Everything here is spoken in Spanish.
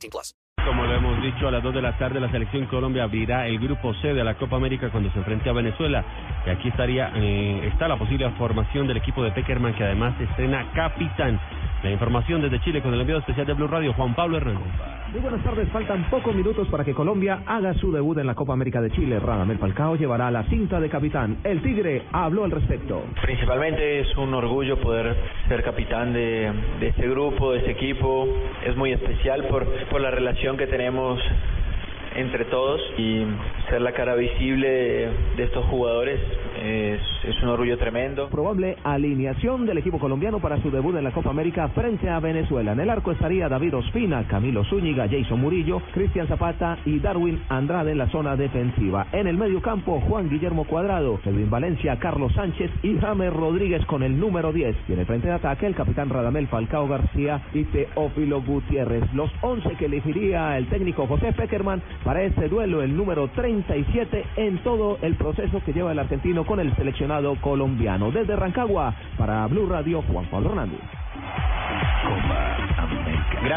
18 plus. Como lo hemos dicho, a las 2 de la tarde la selección Colombia abrirá el grupo C de la Copa América cuando se enfrente a Venezuela. Y aquí estaría eh, está la posible formación del equipo de Peckerman que además estrena capitán. La información desde Chile con el enviado especial de Blue Radio, Juan Pablo Hernández. Muy buenas tardes, faltan pocos minutos para que Colombia haga su debut en la Copa América de Chile. Radamel Falcao llevará la cinta de capitán. El Tigre habló al respecto. Principalmente es un orgullo poder ser capitán de, de este grupo, de este equipo. Es muy especial por, por la relación que tenemos entre todos y ser la cara visible de, de estos jugadores es, un orgullo tremendo. Probable alineación del equipo colombiano para su debut en la Copa América frente a Venezuela. En el arco estaría David Ospina, Camilo Zúñiga, Jason Murillo, Cristian Zapata y Darwin Andrade en la zona defensiva. En el medio campo, Juan Guillermo Cuadrado, Edwin Valencia, Carlos Sánchez y James Rodríguez con el número 10. Y en el frente de ataque, el capitán Radamel Falcao García y Teófilo Gutiérrez. Los 11 que elegiría el técnico José Peckerman para este duelo, el número 37 en todo el proceso que lleva el argentino con el seleccionado colombiano. Desde Rancagua, para Blue Radio, Juan Pablo Hernández. Gracias.